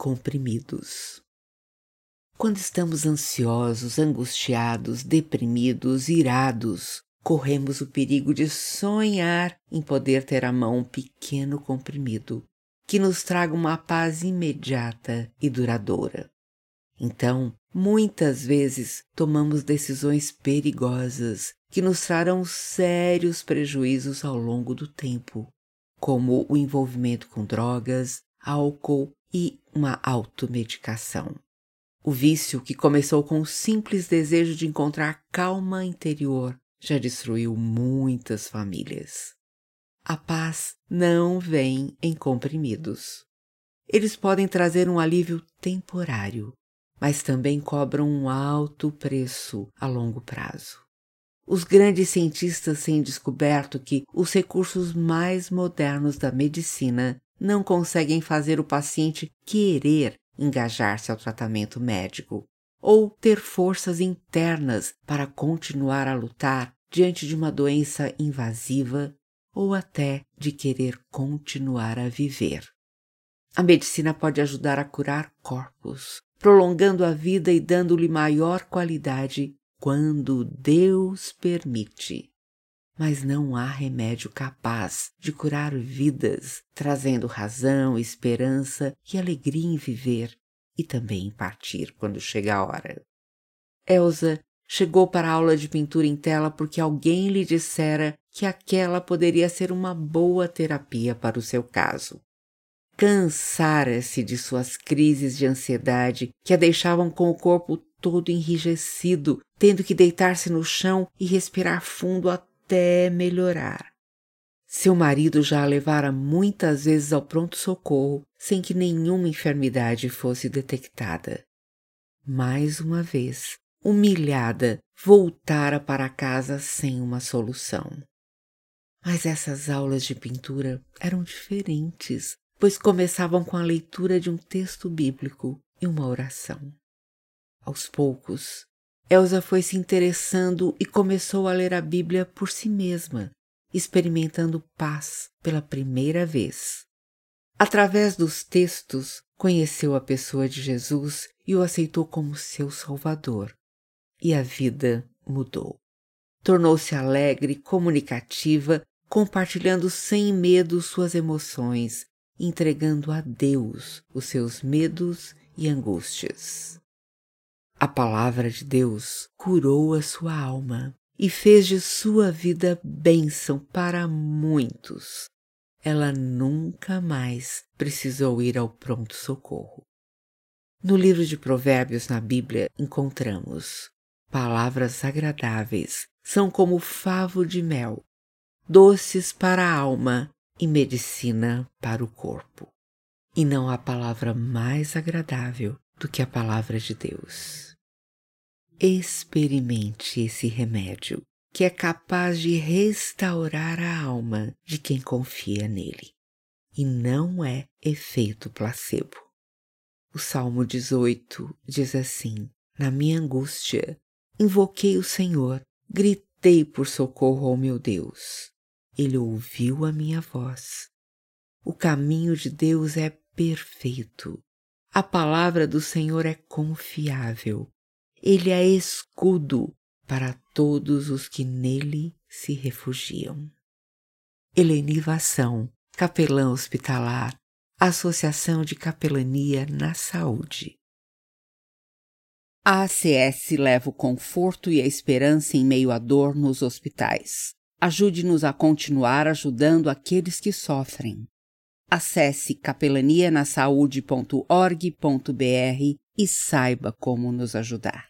comprimidos. Quando estamos ansiosos, angustiados, deprimidos, irados, corremos o perigo de sonhar em poder ter à mão um pequeno comprimido que nos traga uma paz imediata e duradoura. Então, muitas vezes tomamos decisões perigosas que nos trarão sérios prejuízos ao longo do tempo, como o envolvimento com drogas, álcool e uma automedicação. O vício, que começou com o simples desejo de encontrar calma interior, já destruiu muitas famílias. A paz não vem em comprimidos. Eles podem trazer um alívio temporário, mas também cobram um alto preço a longo prazo. Os grandes cientistas têm descoberto que os recursos mais modernos da medicina não conseguem fazer o paciente querer engajar-se ao tratamento médico ou ter forças internas para continuar a lutar diante de uma doença invasiva ou até de querer continuar a viver. A medicina pode ajudar a curar corpos, prolongando a vida e dando-lhe maior qualidade quando Deus permite mas não há remédio capaz de curar vidas, trazendo razão, esperança e alegria em viver e também em partir quando chega a hora. Elsa chegou para a aula de pintura em tela porque alguém lhe dissera que aquela poderia ser uma boa terapia para o seu caso. Cansara-se de suas crises de ansiedade que a deixavam com o corpo todo enrijecido, tendo que deitar-se no chão e respirar fundo até melhorar. Seu marido já a levara muitas vezes ao pronto-socorro sem que nenhuma enfermidade fosse detectada. Mais uma vez, humilhada, voltara para casa sem uma solução. Mas essas aulas de pintura eram diferentes, pois começavam com a leitura de um texto bíblico e uma oração. Aos poucos, Elsa foi se interessando e começou a ler a Bíblia por si mesma, experimentando paz pela primeira vez. Através dos textos, conheceu a pessoa de Jesus e o aceitou como seu Salvador. E a vida mudou. Tornou-se alegre, comunicativa, compartilhando sem medo suas emoções, entregando a Deus os seus medos e angústias. A palavra de Deus curou a sua alma e fez de sua vida bênção para muitos. Ela nunca mais precisou ir ao pronto-socorro. No livro de Provérbios na Bíblia encontramos palavras agradáveis, são como favo de mel, doces para a alma e medicina para o corpo. E não há palavra mais agradável do que a palavra de Deus experimente esse remédio, que é capaz de restaurar a alma de quem confia nele. E não é efeito placebo. O Salmo 18 diz assim: Na minha angústia, invoquei o Senhor, gritei por socorro ao meu Deus. Ele ouviu a minha voz. O caminho de Deus é perfeito. A palavra do Senhor é confiável. Ele é escudo para todos os que nele se refugiam. Helenivação, capelã hospitalar, Associação de Capelania na Saúde. A ACS leva o conforto e a esperança em meio à dor nos hospitais. Ajude-nos a continuar ajudando aqueles que sofrem. Acesse capelanianasaude.org.br e saiba como nos ajudar.